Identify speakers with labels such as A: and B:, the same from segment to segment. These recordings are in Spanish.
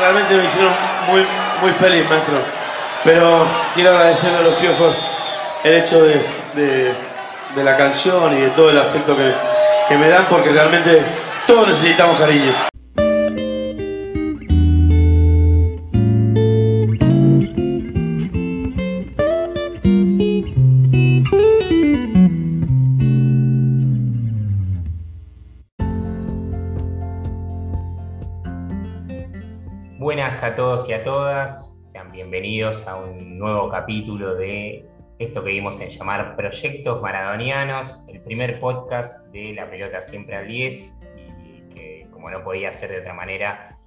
A: realmente me hicieron muy, muy feliz, maestro. Pero quiero agradecerle a los piojos el hecho de, la canción y de todo el afecto que, que me dan, porque realmente todos necesitamos cariño.
B: Y a todas, sean bienvenidos a un nuevo capítulo de esto que vimos en llamar Proyectos Maradonianos, el primer podcast de La Pelota Siempre al 10 y que como no podía ser de otra manera,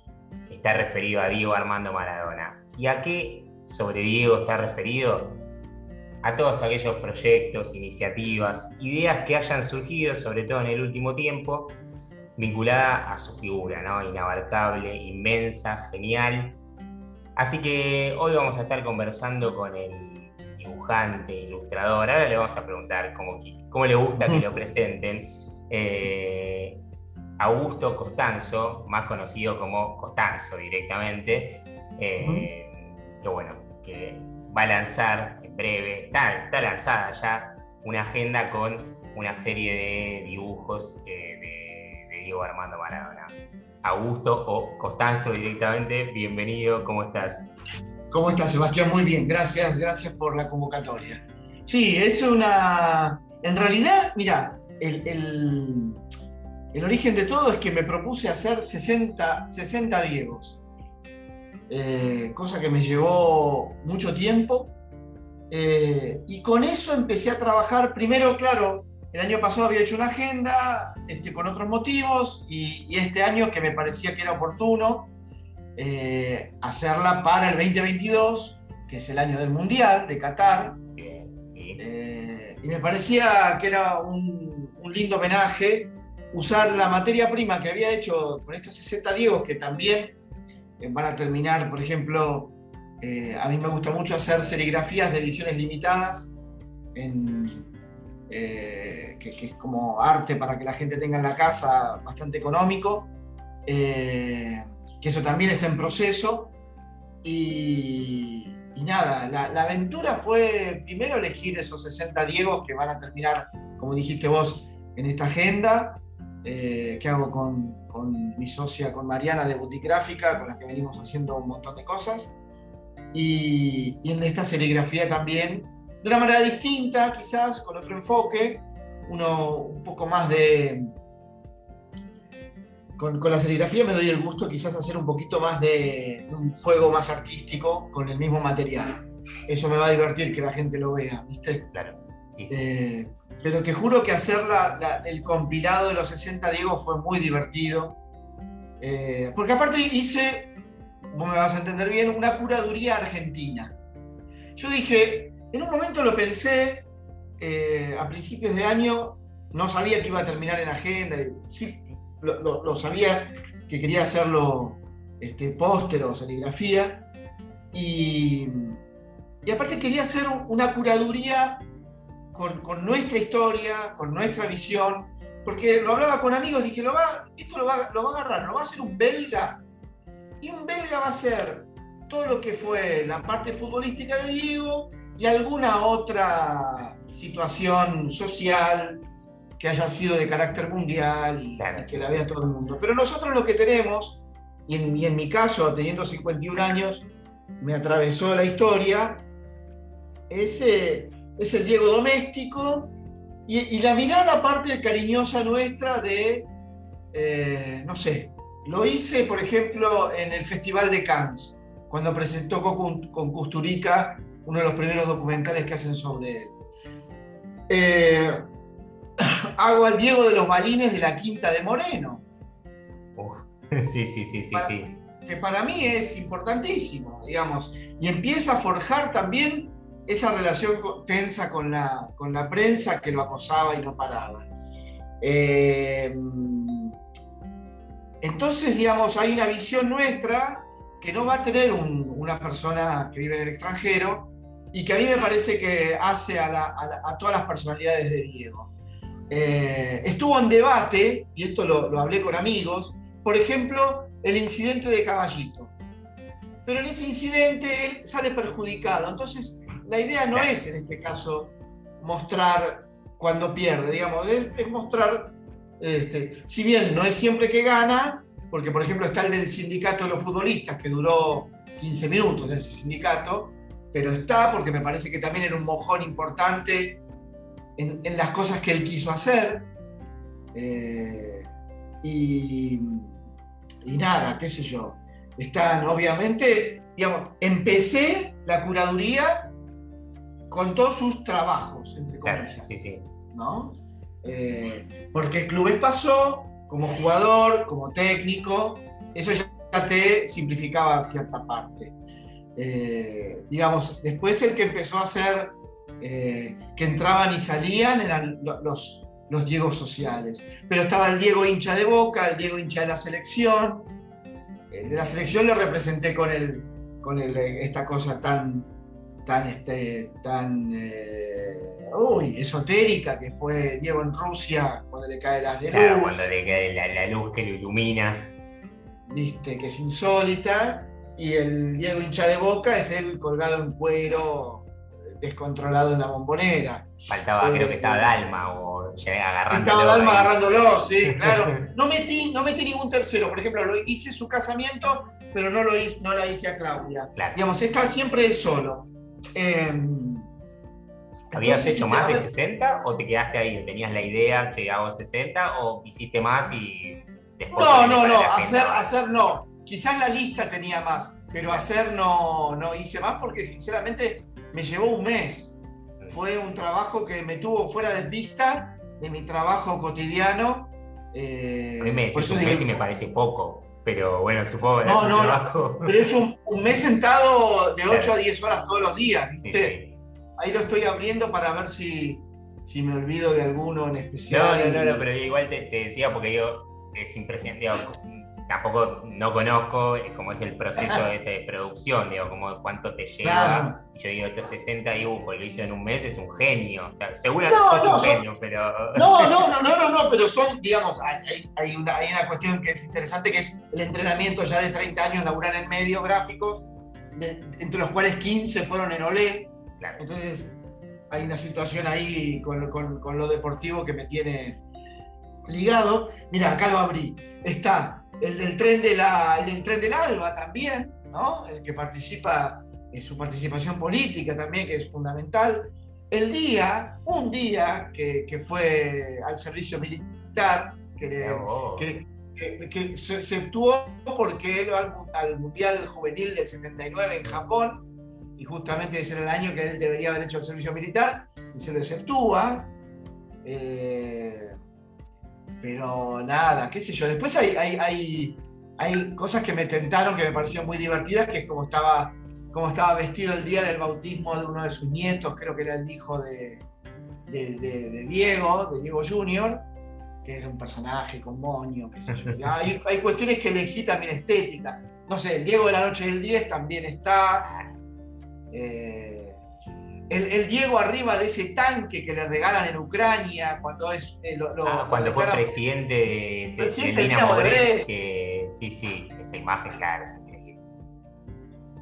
B: está referido a Diego Armando Maradona. ¿Y a qué sobre Diego está referido? A todos aquellos proyectos, iniciativas, ideas que hayan surgido, sobre todo en el último tiempo, vinculada a su figura. Inabarcable, inmensa, genial. Así que hoy vamos a estar conversando con el dibujante, ilustrador. Ahora le vamos a preguntar cómo, cómo le gusta que lo presenten. Eh, Augusto Costanzo, más conocido como Costanzo directamente, eh, que bueno, que va a lanzar en breve, está, está lanzada ya una agenda con una serie de dibujos eh, de Diego Armando Maradona. Augusto o Costanzo directamente, bienvenido, ¿cómo estás?
C: ¿Cómo estás, Sebastián? Muy bien, gracias, gracias por la convocatoria. Sí, es una... En realidad, mira, el, origen de todo es que me propuse hacer 60, 60 Diegos, eh, cosa que me llevó mucho tiempo. Eh, y con eso empecé a trabajar, primero, claro, el año pasado había hecho una agenda este, con otros motivos y, este año que me parecía que era oportuno eh, hacerla para el 2022, que es el año del Mundial de Qatar. Eh, y me parecía que era un, lindo homenaje usar la materia prima que había hecho con estos 60 diegos que también eh, van a terminar, por ejemplo, a mí me gusta mucho hacer serigrafías de ediciones limitadas en, eh, que, es como arte para que la gente tenga en la casa, bastante económico, eh, que eso también está en proceso. Y, nada, la, aventura fue primero elegir esos 60 diegos que van a terminar, como dijiste vos, en esta agenda, eh, que hago con, con, mi socia, con Mariana de Butigráfica, con la que venimos haciendo un montón de cosas. Y, y en esta serigrafía también de una manera distinta, quizás con otro enfoque, uno un poco más de... Con, la serigrafía me doy el gusto quizás hacer un poquito más de, un juego más artístico con el mismo material. Eso me va a divertir que la gente lo vea, ¿viste?
B: Claro.
C: Eh, pero te juro que hacer el compilado de los 60 Diego fue muy divertido. Eh, porque aparte hice, vos me vas a entender bien, una curaduría argentina. Yo dije, en un momento lo pensé, eh, a principios de año, no sabía que iba a terminar en agenda, sí, lo, sabía que quería hacerlo este, póster o serigrafía, y, y, aparte quería hacer una curaduría con, nuestra historia, con nuestra visión, porque lo hablaba con amigos, dije, lo va, esto lo va, lo va a agarrar, lo va a hacer un belga, y un belga va a ser todo lo que fue la parte futbolística de Diego, y alguna otra situación social que haya sido de carácter mundial y, que la vea todo el mundo. Pero nosotros lo que tenemos, y en, mi caso, teniendo 51 años, me atravesó la historia, es, es el Diego doméstico y, la mirada parte cariñosa nuestra de, eh, no sé, lo hice, por ejemplo, en el Festival de Cannes, cuando presentó con, con Custurica uno de los primeros documentales que hacen sobre él. Eh, hago al Diego de los Balines de la Quinta de Moreno.
B: sí, sí, sí, sí, sí.
C: Que para mí es importantísimo, digamos. Y empieza a forjar también esa relación tensa con la, con la prensa que lo acosaba y no paraba. Eh, entonces, digamos, hay una visión nuestra que no va a tener una persona que vive en el extranjero, y que a mí me parece que hace a, todas las personalidades de Diego. Eh, estuvo en debate, y esto lo, hablé con amigos, por ejemplo, el incidente de Caballito. pero en ese incidente él sale perjudicado. Entonces, la idea no es en este caso mostrar cuando pierde, digamos, es, mostrar, este, si bien no es siempre que gana, porque por ejemplo está el del sindicato de los futbolistas, que duró 15 minutos ese sindicato, pero está porque me parece que también era un mojón importante en, las cosas que él quiso hacer. Eh, y, y nada, qué sé yo. Están, obviamente, digamos, empecé la curaduría con todos sus trabajos, entre comillas. sí, sí. ¿no? Eh, porque Clubes pasó como jugador, como técnico, eso ya te simplificaba cierta parte. Eh, digamos, después el que empezó a hacer eh, que entraban y salían eran los, los Diegos sociales. Pero estaba el Diego hincha de boca, el Diego hincha de la selección. de la selección lo representé con, el, con esta cosa tan, tan, este, tan eh, uy, esotérica que fue Diego en Rusia cuando le cae las de
B: luz. cuando le cae la, luz que lo ilumina.
C: Viste, que es insólita. Y el Diego hincha de boca es el colgado en cuero, descontrolado en la bombonera.
B: Faltaba, creo que estaba eh, Dalma o agarrándolo.
C: Estaba Dalma agarrándolo, sí, claro. No metí, no metí ningún tercero. Por ejemplo, lo hice su casamiento, pero no, lo hice, no la hice a Claudia. Digamos, está siempre él solo.
B: Em, ¿Habías hecho más de 60 o te quedaste ahí? ¿Tenías la idea, llegado a 60 o hiciste más y
C: después... No, no, no, hacer, hacer no. Quizás la lista tenía más, pero hacer no, no hice más porque sinceramente me llevó un mes. Fue un trabajo que me tuvo fuera de pista de mi trabajo cotidiano.
B: Eh, a mí me decís un mes y me parece poco. Pero bueno, supongo que
C: no, no, Pero es un, mes sentado de 8 a 10 horas todos los días, ¿viste? Ahí lo estoy abriendo para ver si, si me olvido de alguno en especial.
B: No, no, no, pero igual te, te decía porque yo es impresionante tampoco no conozco cómo es el proceso de, producción, digo, como cuánto te lleva. Y yo digo, estos 60 dibujos lo hizo en un mes, es un genio. O sea, seguramente no, no, un genio, pero.
C: No, no, no, no, no, no, pero son, digamos, hay, hay, una, hay una cuestión que es interesante que es el entrenamiento ya de 30 años, laburar en medios gráficos, entre los cuales 15 fueron en Olé. Claro. Entonces, hay una situación ahí con, con, con lo deportivo que me tiene ligado. Mira, acá lo abrí. Está el del tren, de la, el del, tren del Alba también, ¿no? el que participa en su participación política también, que es fundamental. El día, un día que, que fue al servicio militar, que, que, que, se, se, actuó porque él al, al, Mundial Juvenil del 79 en Japón, y justamente ese era el año que él debería haber hecho el servicio militar, y se lo exceptúa. Eh, pero nada, qué sé yo. Después hay, hay, hay, cosas que me tentaron, que me parecieron muy divertidas, que es como estaba, como estaba vestido el día del bautismo de uno de sus nietos, creo que era el hijo de, de, Diego, de Diego Junior, que es un personaje con moño, qué sé yo. Hay, hay, cuestiones que elegí también estéticas. No sé, el Diego de la Noche del 10 también está. Eh, el, Diego arriba de ese tanque que le regalan en Ucrania cuando es
B: eh, ah, cuando fue presidente de, presidente de, que sí, sí, esa imagen, claro.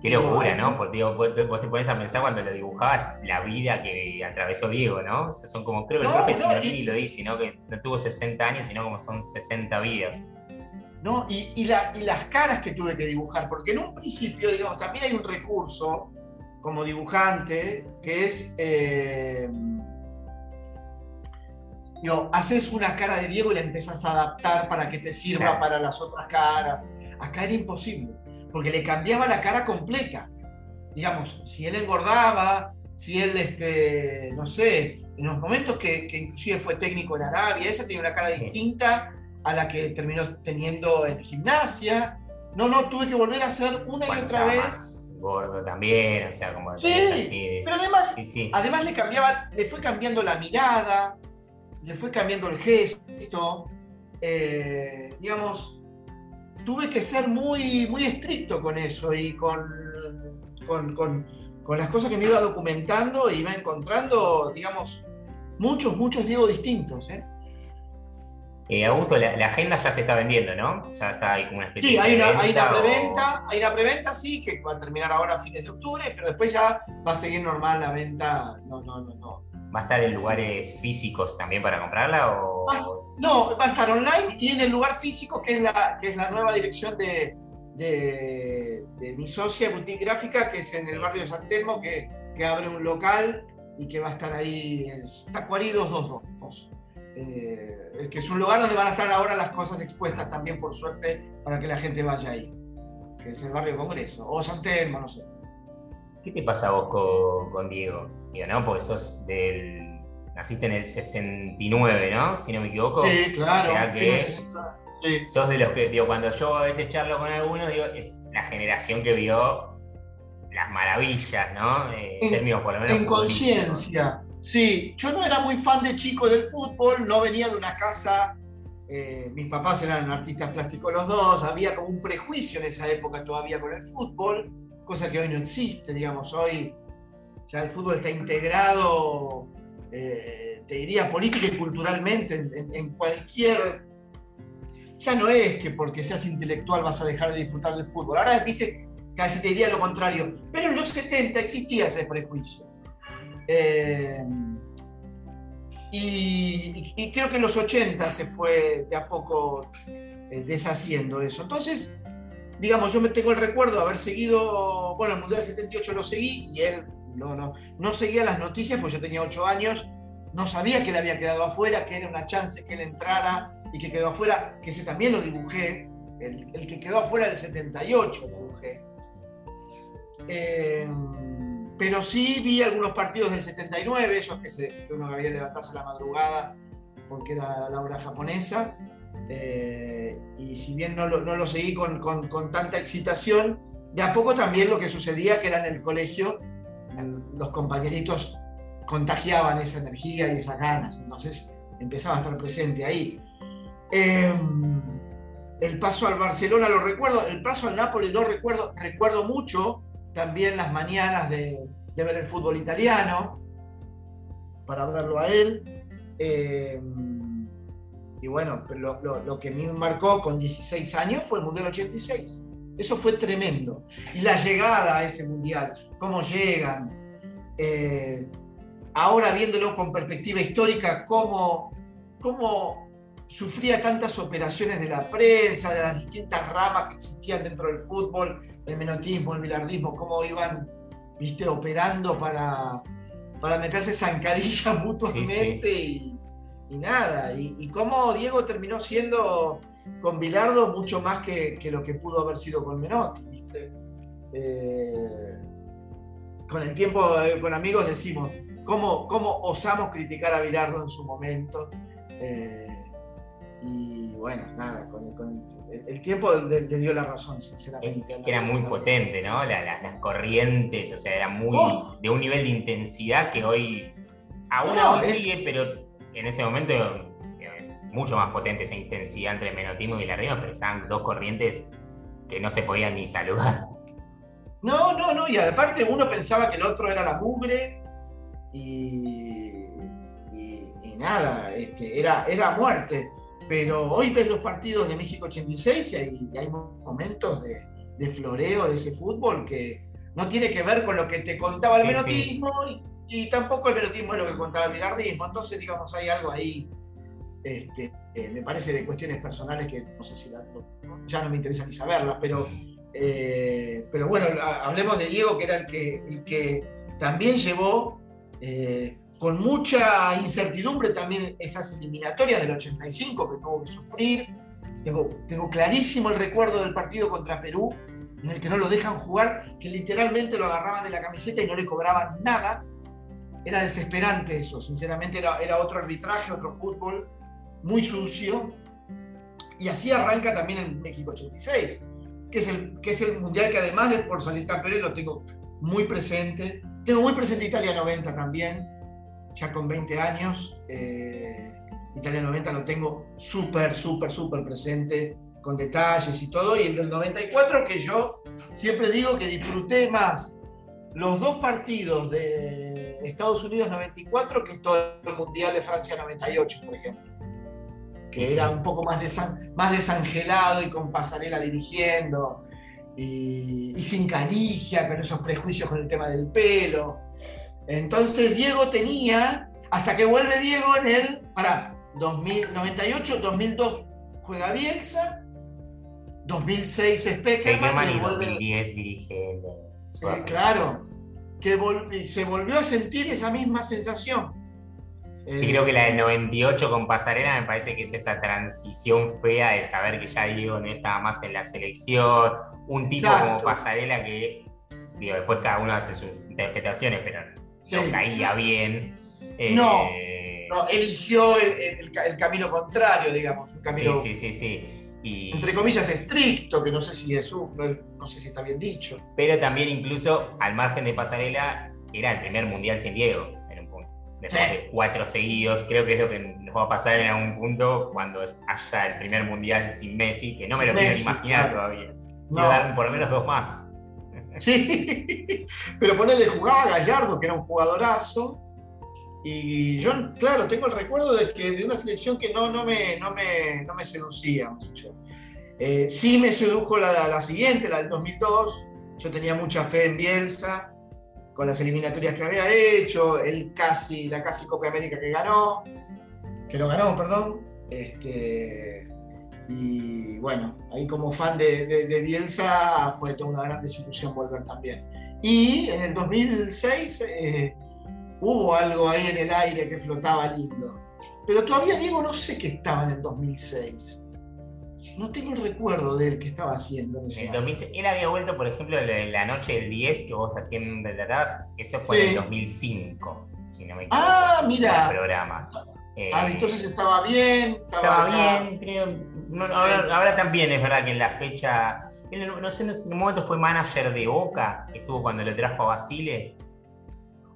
B: Qué locura, ¿no? Porque vos, te pones a pensar cuando lo dibujabas la vida que atravesó Diego, ¿no? O sea, son como, creo que el profe no, lo dice, ¿no? Que no tuvo 60 años, sino como son 60 vidas.
C: ¿no? Y, y, la, y, las caras que tuve que dibujar, porque en un principio, digamos, también hay un recurso como dibujante, que es, eh, haces una cara de Diego y la empezás a adaptar para que te sirva para las otras caras. Acá era imposible, porque le cambiaba la cara completa. Digamos, si él engordaba, si él, este, no sé, en los momentos que, inclusive fue técnico en Arabia, esa tenía una cara distinta a la que terminó teniendo en gimnasia. No, no, tuve que volver a hacer una y otra vez
B: gordo también, o sea, como...
C: Sí, pero además, además le, cambiaba, le fue cambiando la mirada, le fue cambiando el gesto, eh, digamos, tuve que ser muy, muy estricto con eso y con, con, con, las cosas que me iba documentando y iba encontrando, digamos, muchos, muchos Diego distintos. ¿eh?
B: Eh, Augusto, la, agenda ya se está vendiendo, ¿no? Ya está ahí como una especie
C: sí, hay una, hay una preventa, hay una preventa, sí, que va a terminar ahora a fines de octubre, pero después ya va a seguir normal la venta. No, no, no, no.
B: ¿Va a estar en lugares físicos también para comprarla? O...
C: no, va a estar online y en el lugar físico, que es la, que es la nueva dirección de, de, mi socia boutique gráfica, que es en el barrio de San Telmo, que, que abre un local y que va a estar ahí en Tacuarí 222. Eh, que es un lugar donde van a estar ahora las cosas expuestas también, por suerte, para que la gente vaya ahí, que es el barrio Congreso, o San Telmo, no sé.
B: ¿Qué te pasa a vos con, Diego? Digo, ¿no? Porque sos del. Naciste en el 69, ¿no? Si no me equivoco.
C: Sí, claro.
B: Sos de los que, digo, cuando yo a veces charlo con alguno, digo, es la generación que vio las maravillas, ¿no?
C: Eh, en, por lo menos. En conciencia. Sí, yo no era muy fan de chico del fútbol, no venía de una casa. Eh, mis papás eran artistas plásticos los dos, había como un prejuicio en esa época todavía con el fútbol cosa que hoy no existe, digamos, hoy ya el fútbol está integrado, eh, te diría, política y culturalmente en, cualquier... Ya no es que porque seas intelectual vas a dejar de disfrutar del fútbol. Ahora, viste, casi te diría lo contrario. Pero en los 70 existía ese prejuicio. Eh, y, creo que en los 80 se fue de a poco eh, deshaciendo eso. Entonces, digamos, yo me tengo el recuerdo de haber seguido, bueno, el Mundial 78 lo seguí y él no, no, no seguía las noticias, pues yo tenía 8 años, no sabía que él había quedado afuera, que era una chance que él entrara y que quedó afuera, que ese también lo dibujé, el, que quedó afuera del 78 lo dibujé. Eh, pero sí vi algunos partidos del 79, esos que, uno había levantarse a la madrugada porque era la hora japonesa. Eh, y si bien no lo, no lo seguí con, con, con, tanta excitación, de a poco también lo que sucedía, que era en el colegio, los compañeritos contagiaban esa energía y esas ganas, entonces empezaba a estar presente ahí. Em, el paso al Barcelona lo recuerdo, el paso al Nápoles lo recuerdo, recuerdo mucho también las mañanas de, ver el fútbol italiano, para verlo a él. Eh, y bueno, lo, lo, que me marcó con 16 años fue el Mundial 86. Eso fue tremendo. Y la llegada a ese Mundial, cómo llegan. Eh, ahora viéndolo con perspectiva histórica, cómo, cómo sufría tantas operaciones de la prensa, de las distintas ramas que existían dentro del fútbol, el menotismo, el bilardismo, cómo iban viste, operando para, para meterse zancadillas mutuamente y y nada. Y, cómo Diego terminó siendo con Bilardo mucho más que, lo que pudo haber sido con Menotti. Eh, con el tiempo, eh, con amigos decimos, ¿cómo, cómo osamos criticar a Bilardo en su momento? Eh, y bueno, nada, con, el, tiempo le, dio la razón, sinceramente.
B: era muy potente, ¿no? las corrientes, o sea, era muy oh. de un nivel de intensidad que hoy aún no, sigue, pero en ese momento es mucho más potente esa intensidad entre el menotismo y la rima, pero estaban dos corrientes que no se podían ni saludar.
C: No, no, no, y aparte uno pensaba que el otro era la mugre y, y, nada, este, era, era muerte. Pero hoy ves los partidos de México 86 y hay, momentos de, floreo de ese fútbol que no tiene que ver con lo que te contaba el menotismo y tampoco el perotismo es lo que contaba el bilardismo. Entonces, digamos, hay algo ahí, este, eh, me parece, de cuestiones personales que no sé si ya no me interesa ni saberlas, pero, eh, pero bueno, hablemos de Diego, que era el que, el que también llevó eh, con mucha incertidumbre también esas eliminatorias del 85 que tuvo que sufrir. Tengo, tengo clarísimo el recuerdo del partido contra Perú, en el que no lo dejan jugar, que literalmente lo agarraban de la camiseta y no le cobraban nada era desesperante eso, sinceramente era, era otro arbitraje, otro fútbol muy sucio. Y así arranca también el México 86, que es el, que es el mundial que además de por salir campeón lo tengo muy presente. Tengo muy presente Italia 90 también, ya con 20 años. Eh, Italia 90 lo tengo súper, súper, súper presente, con detalles y todo. Y el del 94 que yo siempre digo que disfruté más los dos partidos de Estados Unidos 94 que todo el Mundial de Francia 98, por ejemplo. que era un poco más, más desangelado y con pasarela dirigiendo, y, sin canigia, con esos prejuicios con el tema del pelo. Entonces Diego tenía, hasta que vuelve Diego en el, para 2098, 2002 juega Bielsa, 2006 es Peckerman,
B: y 2010 dirige
C: el, claro, que se volvió a sentir esa misma sensación.
B: Sí, creo que la del 98 con Pasarela me parece que es esa transición fea de saber que ya Diego no estaba más en la selección. Un tipo como Pasarela que, digo, después cada uno hace sus interpretaciones, pero no caía bien.
C: no, eh, no, eligió el, camino contrario, digamos. Un camino,
B: sí, sí, sí.
C: Y, entre comillas, estricto, que no sé si es no sé si está bien dicho.
B: Pero también incluso al margen de Pasarela, era el primer mundial sin Diego después de cuatro seguidos. Creo que es lo que nos va a pasar en algún punto cuando haya el primer mundial sin Messi, que no me lo quiero imaginar todavía. No. dar por lo menos dos más.
C: Sí, pero ponerle jugaba Gallardo, que era un jugadorazo. Y yo, claro, tengo el recuerdo de que de una selección que no, no, me, no, me, no me seducía mucho. Eh, sí me sedujo la, la siguiente, la del 2002. Yo tenía mucha fe en Bielsa con las eliminatorias que había hecho, el casi, la casi Copa América que ganó, que lo ganó, perdón. Este, y bueno, ahí como fan de, Bielsa fue toda una gran desilusión volver también. Y en el 2006 eh, hubo algo ahí en el aire que flotaba lindo. Pero todavía Diego no sé qué estaba en el 2006 no tengo el recuerdo de él que estaba haciendo. En ese
B: él había vuelto, por ejemplo, la noche del 10 que vos hacían atrás, eso fue en el 2005, si no me equivoco.
C: Ah, mira.
B: El programa.
C: Ah, entonces estaba bien.
B: Estaba, bien, creo. ahora, también es verdad que en la fecha. no sé, en ese momento fue manager de Boca, que estuvo cuando le trajo a Basile.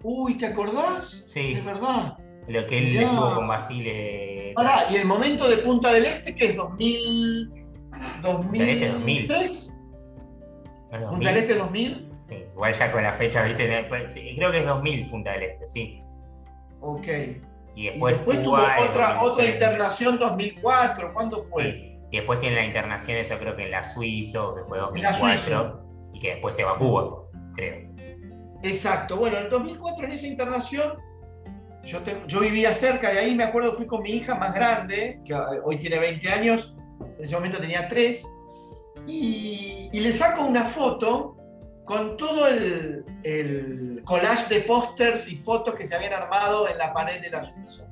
C: Uy, ¿te acordás?
B: Sí.
C: Es verdad.
B: Lo que él estuvo con Basile.
C: Pará, y el momento de Punta del Este, que es 2000.
B: 2003. 2000.
C: ¿Punta del Este 2000?
B: Sí, igual ya con la fecha, ¿viste? Pues, creo que es 2000 Punta del Este, sí.
C: Ok.
B: Y después,
C: tuvo otra, otra internación 2004, ¿cuándo fue?
B: Y después tiene la internación, eso creo que en la Suizo, que fue 2004, y que después se va a Cuba, creo.
C: Exacto, bueno, en 2004 en esa internación yo, vivía cerca de ahí, me acuerdo, fui con mi hija más grande, que hoy tiene 20 años, en ese momento tenía 3, y, le saco una foto con todo el, collage de pósters y fotos que se habían armado en la pared de la Suiza.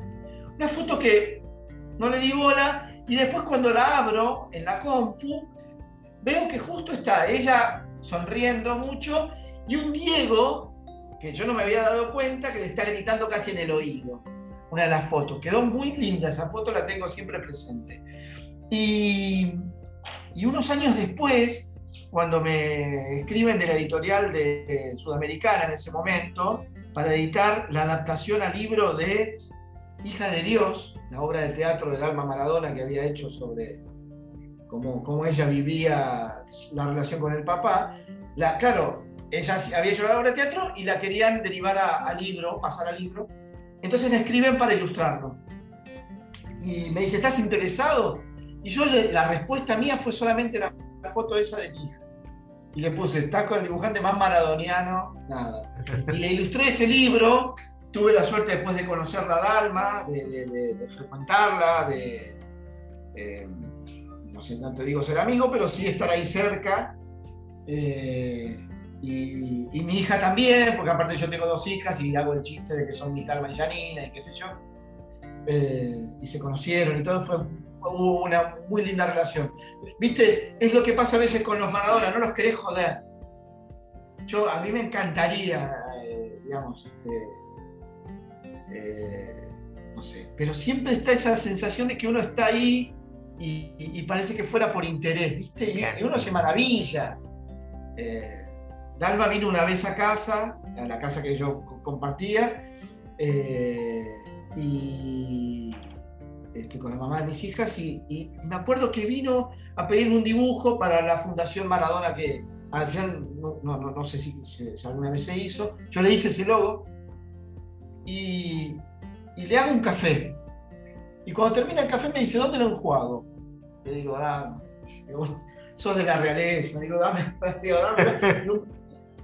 C: Una foto que no le di bola, y después cuando la abro en la compu, veo que justo está ella sonriendo mucho y un Diego que yo no me había dado cuenta que le está gritando casi en el oído. Una de las fotos. Quedó muy linda, esa foto la tengo siempre presente. Y, unos años después, cuando me escriben de la editorial de Sudamericana en ese momento, para editar la adaptación al libro de Hija de Dios, la obra de teatro de Dalma Maradona que había hecho sobre cómo, cómo ella vivía la relación con el papá. La, claro, ella había hecho la obra de teatro y la querían derivar a, libro, pasar al libro. Entonces me escriben para ilustrarlo. Y me dice, ¿estás interesado? Y yo la respuesta mía fue solamente la, foto esa de mi hija. Y le puse, ¿estás con el dibujante más maradoniano? Nada. Y le ilustré ese libro. Tuve la suerte después de conocerla a Dalma, de, frecuentarla, de... Eh, no sé, te digo ser amigo, pero sí estar ahí cerca. Eh, y, mi hija también, porque aparte yo tengo dos hijas y hago el chiste de que son mi Dalma y Janina y qué sé yo. Eh, y se conocieron y todo, fue, una muy linda relación. Viste, es lo que pasa a veces con los Maradona, no los querés joder. Yo, a mí me encantaría, eh, digamos, este, eh, no sé, pero siempre está esa sensación de que uno está ahí y, parece que fuera por interés, ¿viste? Y, uno se maravilla. Dalma vino una vez a casa, a la casa que yo compartía, eh, y este, con la mamá de mis hijas, y, me acuerdo que vino a pedirme un dibujo para la Fundación Maradona, que al final no, sé si, alguna vez se hizo. Yo le hice ese logo y, le hago un café. Y cuando termina el café me dice, ¿dónde lo enjuago? Le digo, dame. Digo, sos de la realeza. Digo, dame. Digo, dame.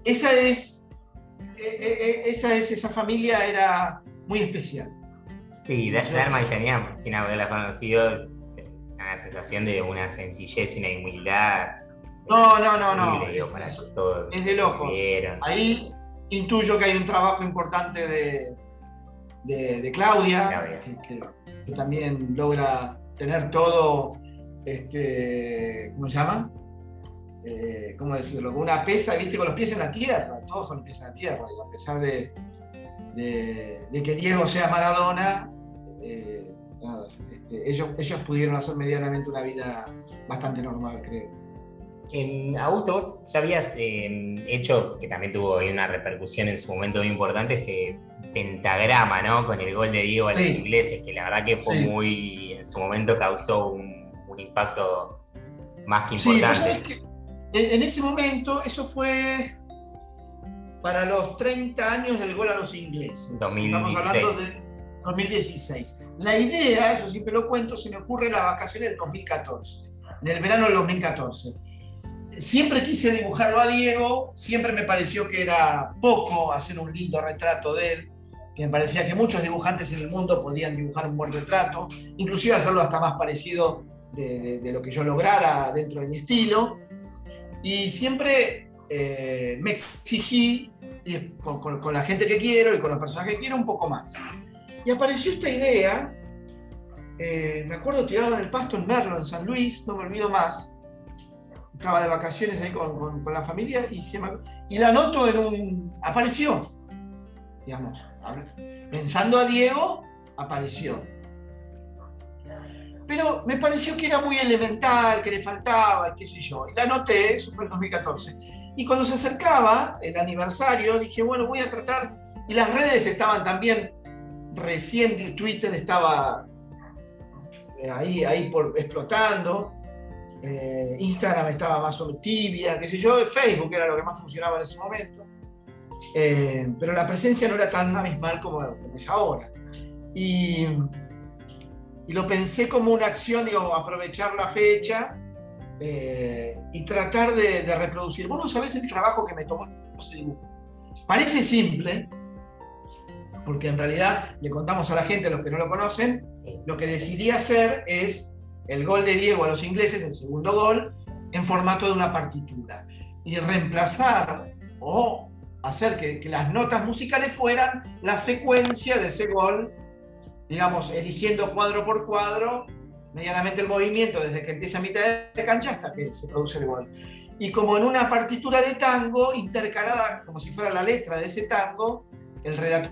C: esa es, e, e, e, esa es, esa familia era muy especial.
B: Sí, Dharma y sin haberla conocido, una sensación de una sencillez y una humildad.
C: No, no, no, no. Es, es, de locos. Ahí intuyo que hay un trabajo importante de, de, Claudia, que, también logra tener todo, este, ¿cómo se llama? Eh, ¿Cómo decirlo? Una pesa, viste, con los pies en la tierra, todos con los pies en la tierra, a pesar de, de, que Diego sea Maradona, eh, este, ellos, ellos pudieron hacer medianamente una vida bastante normal, creo.
B: En Augusto, vos ya habías em, hecho, que también tuvo una repercusión en su momento muy importante, ese pentagrama, ¿no? Con el gol de Diego a los ingleses, que la verdad que fue muy, en su momento causó un, impacto más que importante.
C: Sí, en, ese momento, eso fue para los 30 años del gol a los ingleses. Estamos hablando de 2016. La idea, eso siempre lo cuento, se me ocurre en las vacaciones del 2014, en el verano del 2014 siempre quise dibujarlo a Diego, siempre me pareció que era poco hacer un lindo retrato de él, que me parecía que muchos dibujantes en el mundo podían dibujar un buen retrato, inclusive hacerlo hasta más parecido de, lo que yo lograra dentro de mi estilo. Y siempre eh, me exigí, con, la gente que quiero y con los personajes que quiero, un poco más. Y apareció esta idea, eh, me acuerdo tirado en el pasto en Merlo, en San Luis, no me olvido más, estaba de vacaciones ahí con, la familia y la noto en un... apareció, digamos, pensando a Diego, apareció. Pero me pareció que era muy elemental, que le faltaba, qué sé yo. Y la noté, eso fue en 2014. Y cuando se acercaba el aniversario, dije, bueno, voy a tratar. Y las redes estaban también, recién Twitter estaba ahí, ahí por, explotando. Eh, Instagram estaba más o tibia, qué sé yo, Facebook era lo que más funcionaba en ese momento. Eh, pero la presencia no era tan abismal como, es ahora. Y, y, lo pensé como una acción, digo, aprovechar la fecha eh, y tratar de, reproducir. Vos no sabés el trabajo que me tomó ese dibujo. Parece simple, porque en realidad le contamos a la gente, a los que no lo conocen, lo que decidí hacer es el gol de Diego a los ingleses, el segundo gol, en formato de una partitura. Y reemplazar o hacer que, las notas musicales fueran la secuencia de ese gol, digamos, eligiendo cuadro por cuadro, medianamente el movimiento desde que empieza a mitad de cancha hasta que se produce el gol. Y como en una partitura de tango, intercalada como si fuera la letra de ese tango, el relato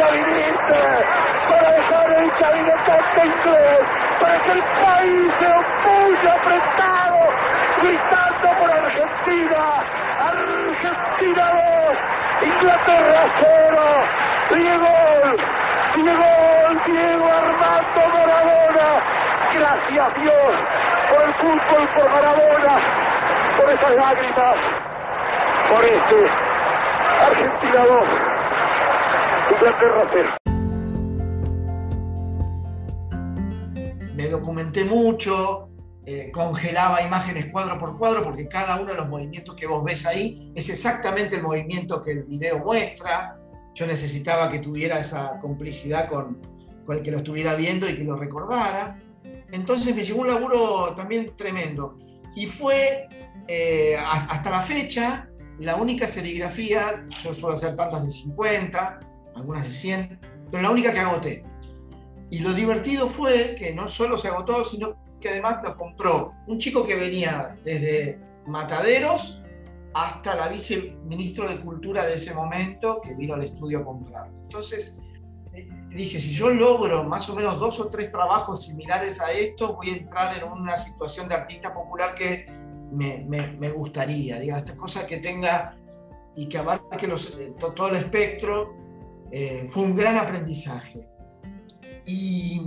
D: Para dejar el cabinetante inglés, para que el país se opulle apretado, gritando por Argentina. Argentina 2, Inglaterra 0. Diego, Diego, Diego Armando Maradona. Gracias Dios por el fútbol, por Maradona, por esas lágrimas, por este Argentina 2.
C: Me documenté mucho, eh, congelaba imágenes cuadro por cuadro, porque cada uno de los movimientos que vos ves ahí es exactamente el movimiento que el video muestra. Yo necesitaba que tuviera esa complicidad con, el que lo estuviera viendo y que lo recordara. Entonces me llegó un laburo también tremendo. Y fue eh, hasta la fecha la única serigrafía, yo suelo hacer tantas de 50, algunas de 100, pero la única que agoté. Y lo divertido fue que no solo se agotó, sino que además lo compró un chico que venía desde Mataderos hasta la viceministro de Cultura de ese momento que vino al estudio a comprarlo. Entonces eh, dije, si yo logro más o menos dos o tres trabajos similares a esto, voy a entrar en una situación de artista popular que me, me, gustaría, diga, esta cosa que tenga y que abarque los, eh, todo el espectro, eh, fue un gran aprendizaje. Y,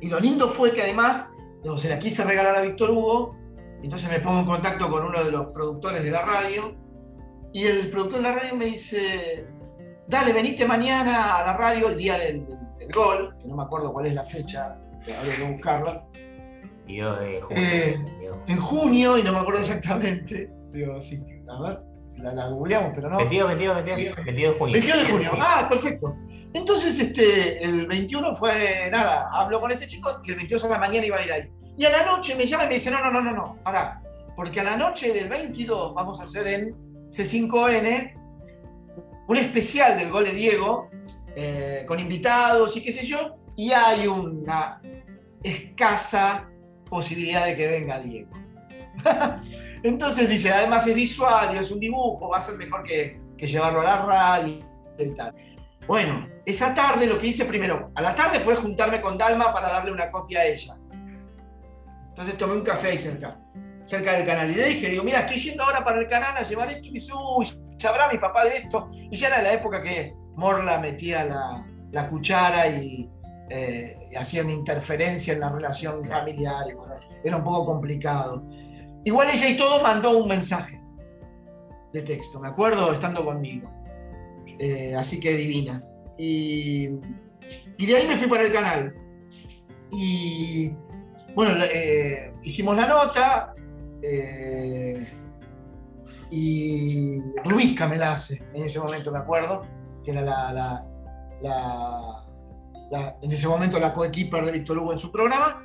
C: y, lo lindo fue que además se la quise regalar a Víctor Hugo, entonces me pongo en contacto con uno de los productores de la radio, y el productor de la radio me dice, dale, venite mañana a la radio el día del, gol, que no me acuerdo cuál es la fecha, habría que buscarla. Eh, en junio, y no me acuerdo exactamente. Digo, sí, a ver, la, la googleamos, pero no.
B: 22, 22, 22, 22 de junio.
C: 22 de junio, ah, perfecto. Entonces, este, el 21 fue nada, hablo con este chico y el 22 a la mañana iba a ir ahí. Y a la noche me llama y me dice: No, no, no, no, no, ahora, porque a la noche del 22 vamos a hacer en C5N un especial del gol de Diego, eh, con invitados y qué sé yo, y hay una escasa posibilidad de que venga Diego. Entonces dice, además es visual y es un dibujo, va a ser mejor que, que llevarlo a la radio y tal. Bueno, esa tarde lo que hice primero, a la tarde fue juntarme con Dalma para darle una copia a ella. Entonces tomé un café ahí cerca, cerca del canal. Y le dije, digo, mira, estoy yendo ahora para el canal a llevar esto. Y me dice, uy, sabrá mi papá de esto. Y ya era la época que Morla metía la, cuchara y, eh, hacía una interferencia en la relación familiar. Y era un poco complicado. Igual ella y todo mandó un mensaje de texto, me acuerdo, estando conmigo. Eh, así que divina. Y, de ahí me fui para el canal. Y bueno, eh, hicimos la nota. Eh, y Rubisca me la hace en ese momento, me acuerdo, que era la, en ese momento la coequiper de Víctor Hugo en su programa.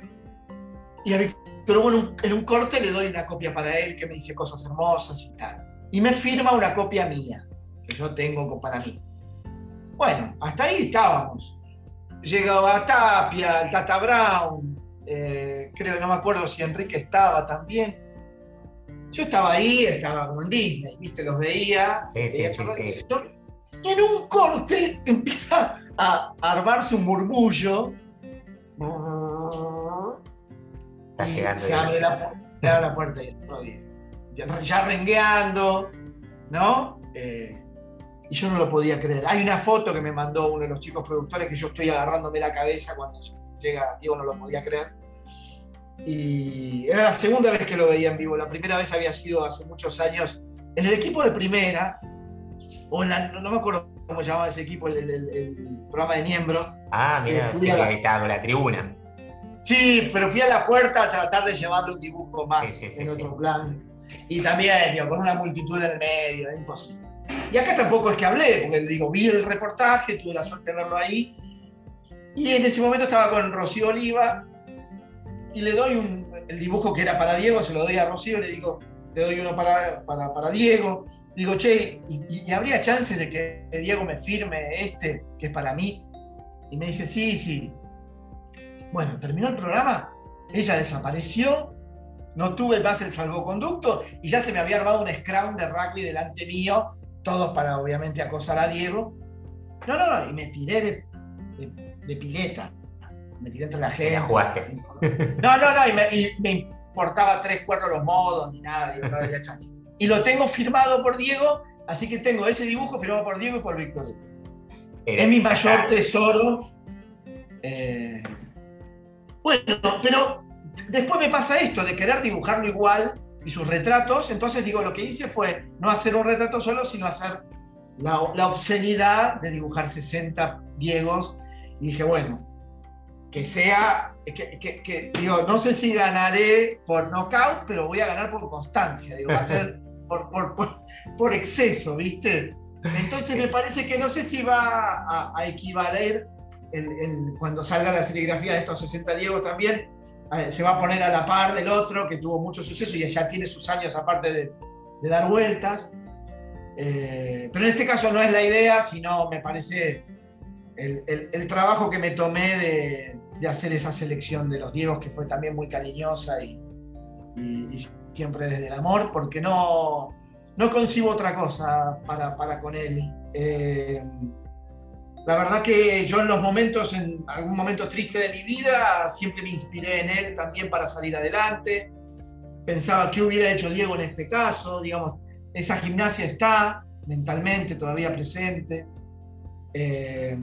C: Y a Víctor Hugo en en un corte le doy una copia para él que me dice cosas hermosas y tal. Y me firma una copia mía que yo tengo para mí. Bueno, hasta ahí estábamos. Llegaba Tapia, el Tata Brown, eh, creo, no me acuerdo si Enrique estaba también. Yo estaba ahí, estaba como en Disney, ¿viste? Los veía.
B: Sí, sí, sí,
C: y en un corte empieza a armarse un murmullo. Se abre la, la puerta y ya rengueando, ¿no? Eh, y yo no lo podía creer. Hay una foto que me mandó uno de los chicos productores que yo estoy agarrándome la cabeza cuando llega, Diego no lo podía creer. Y era la segunda vez que lo veía en vivo. La primera vez había sido hace muchos años en el equipo de primera, o en no me acuerdo cómo llamaba ese equipo, el, programa de Niembro.
B: Ah, mira, fui a la, la tribuna.
C: Sí, pero fui a la puerta a tratar de llevarle un dibujo más en otro plan. Y también, digo, con una multitud en el medio, es imposible. Y acá tampoco es que hablé, porque digo, vi el reportaje, tuve la suerte de verlo ahí. Y en ese momento estaba con Rocío Oliva y le doy un, el dibujo que era para Diego, se lo doy a Rocío, le digo, le doy uno para, para, para Diego. Digo, che, y, habría chance de que Diego me firme este, que es para mí? Y me dice, sí, sí. Bueno, terminó el programa, ella desapareció, no tuve más el salvoconducto y ya se me había armado un scrum de rugby delante mío todos para obviamente acosar a Diego. No, no, no, y me tiré de, pileta. Me tiré entre la gente.
B: jugaste.
C: No, no, no, y me, importaba tres cuernos los modos ni nada, no había chance. Y lo tengo firmado por Diego, así que tengo ese dibujo firmado por Diego y por Víctor. es mi mayor tesoro. Eh, bueno, pero después me pasa esto de querer dibujarlo igual y sus retratos. Entonces digo, lo que hice fue no hacer un retrato solo, sino hacer la, la obscenidad de dibujar 60 Diegos. Y dije, bueno, que sea, que, que, digo, no sé si ganaré por knockout, pero voy a ganar por constancia, digo, va a ser por, por, por, exceso, ¿viste? Entonces me parece que no sé si va a, a equivaler el, cuando salga la serigrafía de estos 60 Diegos también, se va a poner a la par del otro que tuvo mucho suceso y ya tiene sus años aparte de, dar vueltas. Eh, pero en este caso no es la idea, sino me parece el, el- el trabajo que me tomé de, de hacer esa selección de los Diegos, que fue también muy cariñosa y, y- y siempre desde el amor, porque no, no concibo otra cosa para, para con él. Eh, la verdad que yo en los momentos, en algún momento triste de mi vida, siempre me inspiré en él también para salir adelante. Pensaba qué hubiera hecho Diego en este caso, digamos, esa gimnasia está mentalmente todavía presente. Eh,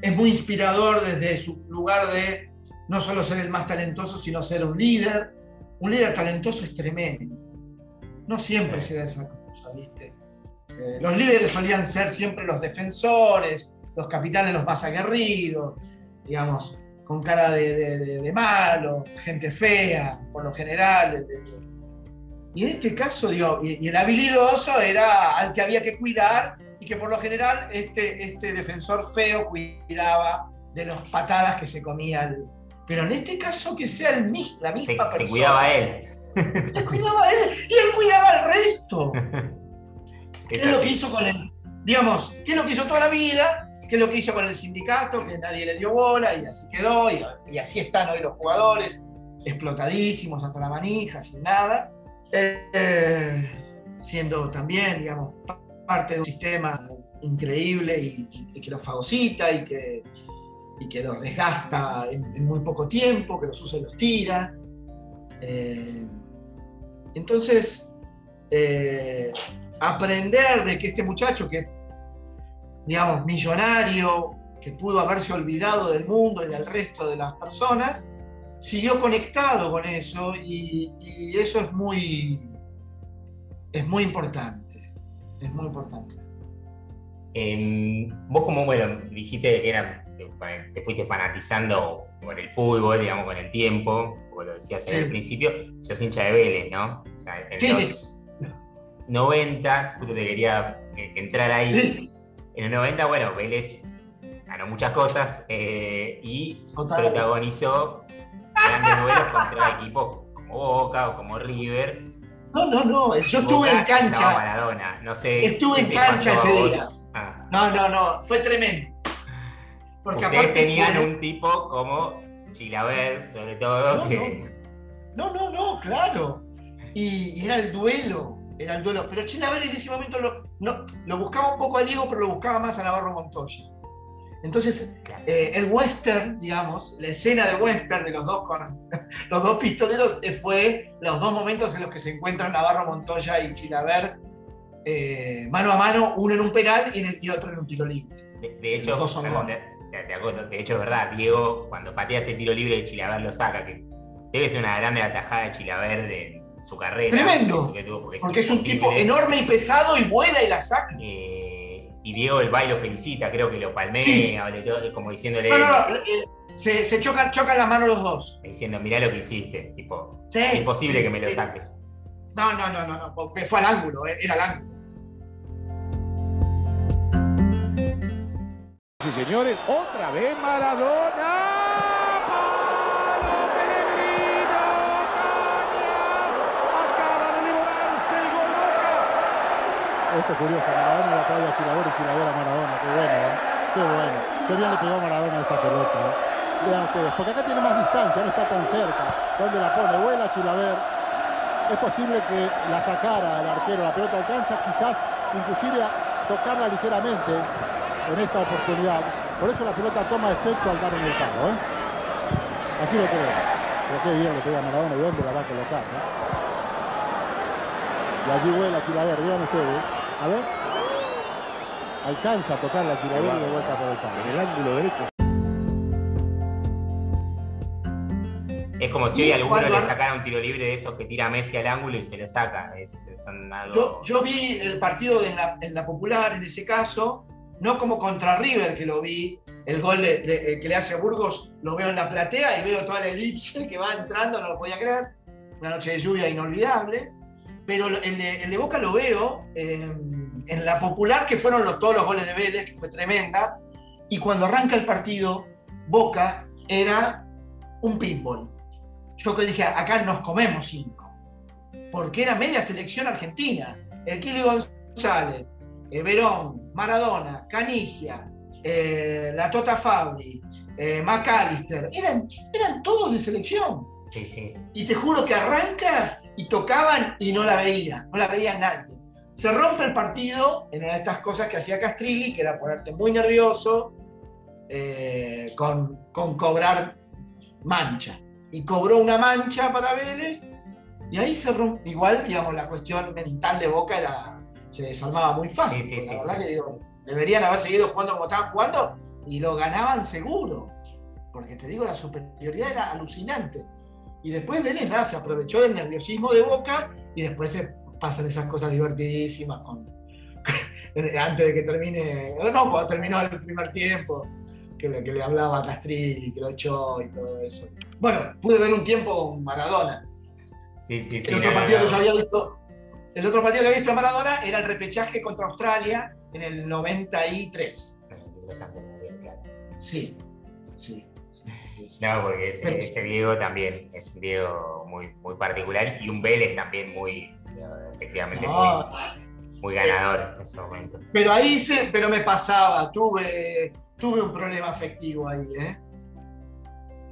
C: es muy inspirador desde su lugar de no solo ser el más talentoso, sino ser un líder. Un líder talentoso es tremendo. No siempre se da esa cosa, ¿viste? Eh, los líderes solían ser siempre los defensores, los capitanes los más aguerridos, digamos, con cara de, de- de- de malo, gente fea, por lo general. y en este caso, digo, y, y el habilidoso era al que había que cuidar y que por lo general este, este defensor feo cuidaba de las patadas que se comía el- Pero en este caso que sea el, la
B: Se,
C: misma
B: se
C: persona.
B: cuidaba a él.
C: Él cuidaba a él y él cuidaba al resto. ¿Qué es lo que hizo con el, digamos, qué es lo que hizo toda la vida? ¿Qué es lo que hizo con el sindicato? Que nadie le dio bola y así quedó y, así están hoy los jugadores, explotadísimos hasta la manija, sin nada, Eh, siendo también, digamos, pa- parte de un sistema increíble y, que los fagocita y que, y que los desgasta en, en muy poco tiempo, que los usa y los tira. Eh, entonces, eh, aprender de que este muchacho que, digamos, millonario, que pudo haberse olvidado del mundo y del resto de las personas, siguió conectado con eso y, y eso es muy, es muy importante. Es muy importante.
B: Em, vos como, bueno, dijiste que era, te, te fuiste fanatizando por el fútbol, digamos, con el tiempo, como lo decías en
C: Sí.
B: el principio, sos hincha de Vélez, ¿no? O sea, en
C: Sí.
B: los 90, justo te quería que, que entrar ahí,
C: Sí,
B: en los 90, bueno, Vélez ganó muchas cosas eh, y
C: Total.
B: protagonizó grandes duelos contra equipos como Boca o como River.
C: no, no, no, yo estuve
B: Boca
C: en cancha.
B: Maradona, no sé.
C: Estuve en cancha ese día.
B: Ah.
C: No, no, no, fue tremendo. Porque
B: Ustedes
C: aparte
B: tenían
C: fue-
B: un tipo como Chilaver, sobre todo,
C: No,
B: que
C: No, no, no, claro. Y, y era el duelo, era el duelo. Pero Chilaver en ese momento lo, no, lo buscaba un poco a Diego, pero lo buscaba más a Navarro Montoya. Entonces, eh, el western, digamos, la escena de western de los dos con los dos pistoleros eh, fue los dos momentos en los que se encuentran Navarro Montoya y Chilaver eh, mano a mano, uno en un penal y, en el- y otro en un tiro libre.
B: de, de hecho,
C: Los dos son
B: perdón,
C: gol.
B: te- te- te acoto, de hecho es verdad, Diego cuando patea ese tiro libre Chilaver lo saca, que debe ser una grande atajada de Chilaver de su carrera.
C: Tremendo,
B: que tuvo,
C: Porque es un tipo enorme y pesado y vuela y la saca.
B: Eh, y Diego el baile lo felicita, creo que lo palmea,
C: Sí.
B: o le to- como diciéndole,
C: No, no, no, eh, se, se chocan, chocan las manos los dos.
B: diciendo, mirá lo que hiciste, tipo,
C: Sí,
B: es imposible
C: sí,
B: que me lo saques.
C: No, no, no, no, no, porque fue al ángulo, eh, era al ángulo.
E: Sí, señores, otra vez Maradona. ¡Palo Pellegrino! ¡Caña! Acaba de devorarse el gol Boca.
F: Esto es curioso, Maradona la trae a Chilavera y Chilavera a Maradona, qué bueno, ¿eh? qué bueno. Qué bien le pegó Maradona a esta pelota. ¿eh? Vean ustedes, porque acá tiene más distancia, no está tan cerca. ¿Dónde la pone? Vuela Chilaver. Es posible que la sacara el arquero, la pelota alcanza quizás inclusive a tocarla ligeramente en esta oportunidad. Por eso la pelota toma efecto al dar en el palo. ¿eh? Aquí lo creo. Pero qué bien le pega Maradona y dónde la va a colocar. ¿eh? Y allí vuela Chilaver, vean ustedes. A ver. Alcanza a tocar la Chilaver y de vuelta por el palo.
E: En el ángulo derecho.
B: Es como si hoy alguno
C: cuando-
B: le sacara un tiro libre de esos que tira Messi al ángulo y se lo saca. Es, son algo...
C: Yo, yo vi el partido de la, en la popular en ese caso, no como contra River que lo vi, el gol de- de- eh, que le hace a Burgos, lo veo en la platea y veo toda la elipse que va entrando, no lo podía creer. Una noche de lluvia inolvidable. Pero el de, el de Boca lo veo eh, en la popular, que fueron los- todos los goles de Vélez, que fue tremenda. Y cuando arranca el partido, Boca era un pinball. Yo que dije, acá nos comemos cinco porque era media selección argentina. El Kili González, eh, Verón, Maradona, Canigia, eh, la Tota Fabri, eh, McAllister, eran, eran todos de selección.
B: Sí, sí.
C: Y te juro que arranca y tocaban y no la veía, no la veía nadie. Se rompe el partido en una de estas cosas que hacía Castrilli, que era ponerte muy nervioso eh, con, con cobrar mancha. Y cobró una mancha para Vélez y ahí se rompe. Igual, digamos, la cuestión mental de Boca era, se desarmaba muy fácil.
B: Sí, sí,
C: porque
B: sí,
C: la verdad que digo, deberían haber seguido jugando como estaban jugando y lo ganaban seguro. Porque te digo, la superioridad era alucinante. Y después Vélez nada, se aprovechó del nerviosismo de Boca y después se pasan esas cosas divertidísimas con, antes de que termine, no, cuando terminó el primer tiempo, que le, que le hablaba a Castrilli, que lo echó y todo eso. Bueno, pude ver un tiempo con Maradona.
B: Sí, sí, sí.
C: El otro partido que yo había visto, el otro partido que había visto Maradona era el repechaje contra Australia en el 93.
B: Interesante, Mundial, claro.
C: Sí, sí.
B: No, porque ese, Diego también es un Diego muy, muy particular y un Vélez también muy, efectivamente,
C: No,
B: muy, muy ganador en ese momento.
C: Pero ahí se, pero me pasaba, tuve, tuve un problema afectivo ahí, ¿eh?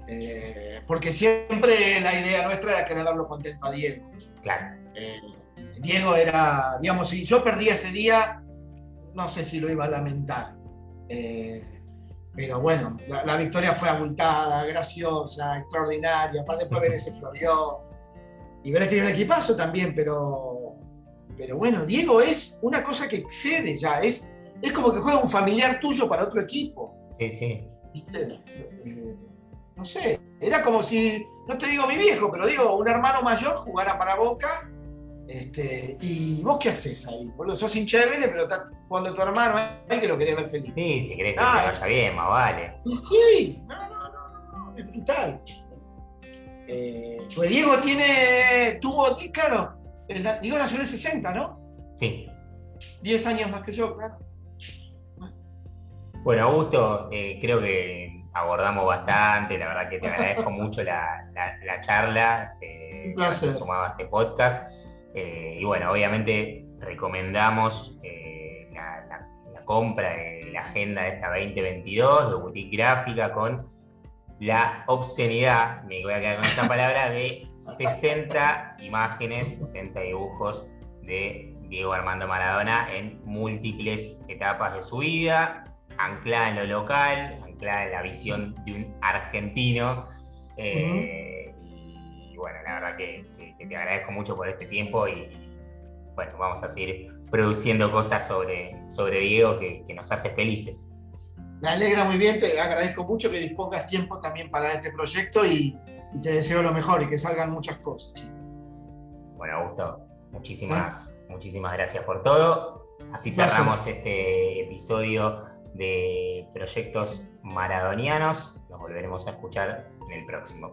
C: Eh, porque siempre la idea nuestra era querer verlo contento a Diego.
B: Claro,
C: Eh, Diego era, digamos, si yo perdía ese día, no sé si lo iba a lamentar. Eh, pero bueno, la, la victoria fue abultada, graciosa, extraordinaria. Aparte, después Vélez se floreó. Y Vélez tiene un equipazo también, pero, pero bueno, Diego es una cosa que excede ya. Es, es como que juega un familiar tuyo para otro equipo.
B: sí, sí.
C: ¿viste? Eh, no sé, era como si, no te digo mi viejo, pero digo, un hermano mayor jugara para Boca. Este, ¿Y vos qué haces ahí? Boludo, sos hincha de Vélez, pero estás jugando tu hermano ahí que lo querés ver feliz.
B: Sí, si querés que
C: Ah.
B: te vaya bien, más vale.
C: Y sí, no, no, no, no, es brutal. Eh, pues Diego tiene, tuvo, claro, el- Diego nació en el 60, ¿no?
B: Sí.
C: 10 años más que yo, claro.
B: Bueno, Augusto, eh, creo que abordamos bastante, la verdad que te agradezco mucho la, la- la charla, eh,
C: Un placer.
B: que sumaba este podcast. Eh, y bueno, obviamente recomendamos eh, la, la- la compra de la agenda de esta 2022 de Boutique Gráfica con la obscenidad, me voy a quedar con esta palabra, de 60 imágenes, 60 dibujos de Diego Armando Maradona en múltiples etapas de su vida, anclada en lo local, anclada en la visión de un argentino. eh, Y bueno, la verdad que, que- te agradezco mucho por este tiempo y, bueno, vamos a seguir produciendo cosas sobre, sobre Diego que, que nos hace felices.
C: Me alegra muy bien, te agradezco mucho que dispongas tiempo también para este proyecto y, y te deseo lo mejor y que salgan muchas cosas.
B: Bueno, Augusto, muchísimas, muchísimas gracias por todo. Así cerramos este episodio de Proyectos Maradonianos. Nos volveremos a escuchar en el próximo.